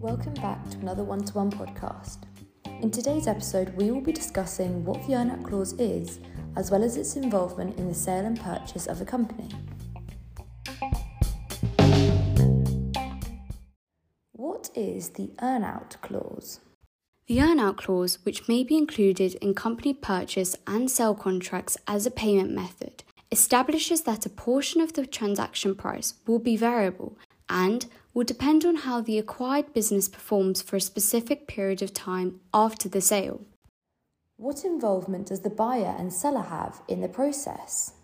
Welcome back to another one to one podcast. In today's episode, we will be discussing what the earn-out clause is, as well as its involvement in the sale and purchase of a company. What is the earn-out clause? The earn-out clause, which may be included in company purchase and sale contracts as a payment method, establishes that a portion of the transaction price will be variable and will depend on how the acquired business performs for a specific period of time after the sale. What involvement does the buyer and seller have in the process?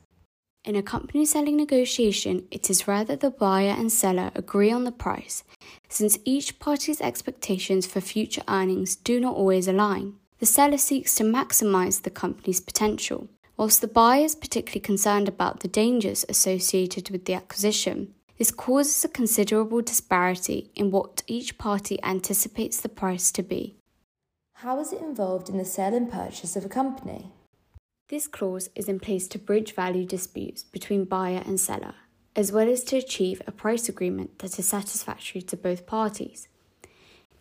In a company selling negotiation, it is rare that the buyer and seller agree on the price, since each party's expectations for future earnings do not always align. The seller seeks to maximize the company's potential, whilst the buyer is particularly concerned about the dangers associated with the acquisition. This causes a considerable disparity in what each party anticipates the price to be. How is it involved in the sale and purchase of a company? This clause is in place to bridge value disputes between buyer and seller, as well as to achieve a price agreement that is satisfactory to both parties.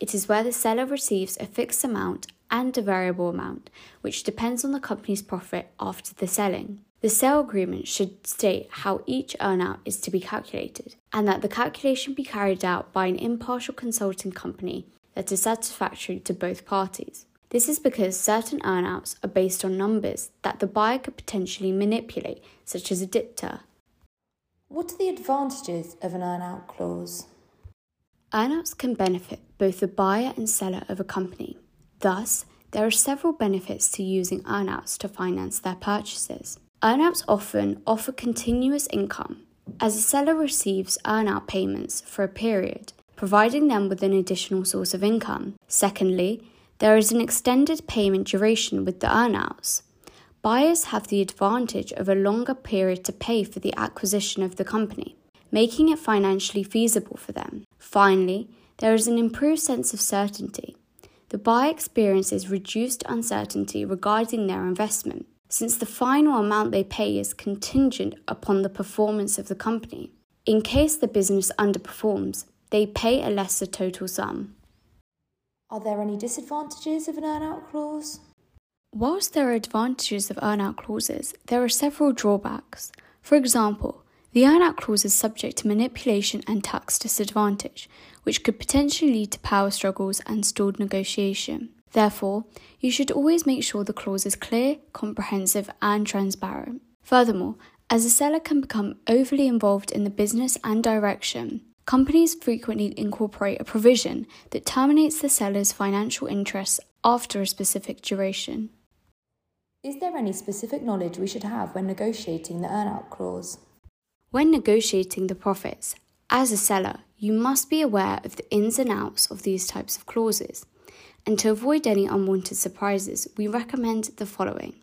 It is where the seller receives a fixed amount and a variable amount, which depends on the company's profit after the selling. The sale agreement should state how each earnout is to be calculated, and that the calculation be carried out by an impartial consulting company that is satisfactory to both parties. This is because certain earnouts are based on numbers that the buyer could potentially manipulate, such as EBITDA. What are the advantages of an earnout clause? Earnouts can benefit both the buyer and seller of a company. Thus, there are several benefits to using earnouts to finance their purchases. Earnouts often offer continuous income, as a seller receives earnout payments for a period, providing them with an additional source of income. Secondly, there is an extended payment duration with the earnouts. Buyers have the advantage of a longer period to pay for the acquisition of the company, making it financially feasible for them. Finally, there is an improved sense of certainty. The buyer experiences reduced uncertainty regarding their investment since the final amount they pay is contingent upon the performance of the company. In case the business underperforms, they pay a lesser total sum. Are there any disadvantages of an earnout clause? Whilst there are advantages of earnout clauses, there are several drawbacks. For example, the earnout clause is subject to manipulation and tax disadvantage, which could potentially lead to power struggles and stalled negotiation. Therefore, you should always make sure the clause is clear, comprehensive, and transparent. Furthermore, as a seller can become overly involved in the business and direction, companies frequently incorporate a provision that terminates the seller's financial interests after a specific duration. Is there any specific knowledge we should have when negotiating the earnout clause? When negotiating the profits, as a seller, you must be aware of the ins and outs of these types of clauses. And to avoid any unwanted surprises, we recommend the following.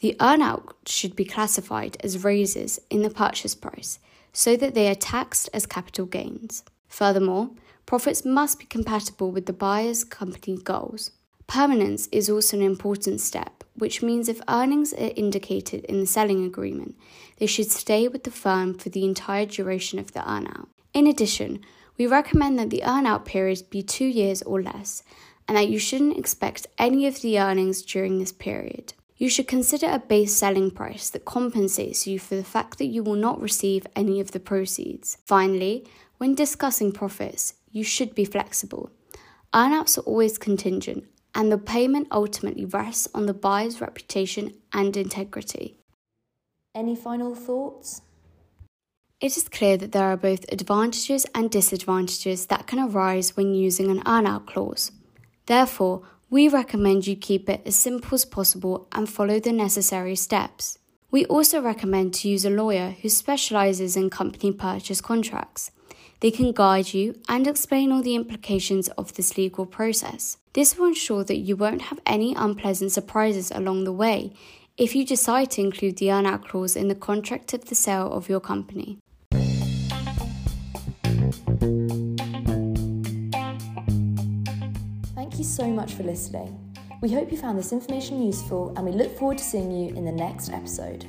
The earnout should be classified as raises in the purchase price so that they are taxed as capital gains. Furthermore, profits must be compatible with the buyer's company goals. Permanence is also an important step, which means if earnings are indicated in the selling agreement, they should stay with the firm for the entire duration of the earnout. In addition, we recommend that the earnout period be two years or less and that you shouldn't expect any of the earnings during this period. You should consider a base selling price that compensates you for the fact that you will not receive any of the proceeds. Finally, when discussing profits, you should be flexible. Earnouts are always contingent, and the payment ultimately rests on the buyer's reputation and integrity. Any final thoughts? It is clear that there are both advantages and disadvantages that can arise when using an earnout clause. Therefore, we recommend you keep it as simple as possible and follow the necessary steps. We also recommend to use a lawyer who specializes in company purchase contracts. They can guide you and explain all the implications of this legal process. This will ensure that you won't have any unpleasant surprises along the way if you decide to include the earnout clause in the contract of the sale of your company. Thank you so much for listening. We hope you found this information useful and we look forward to seeing you in the next episode.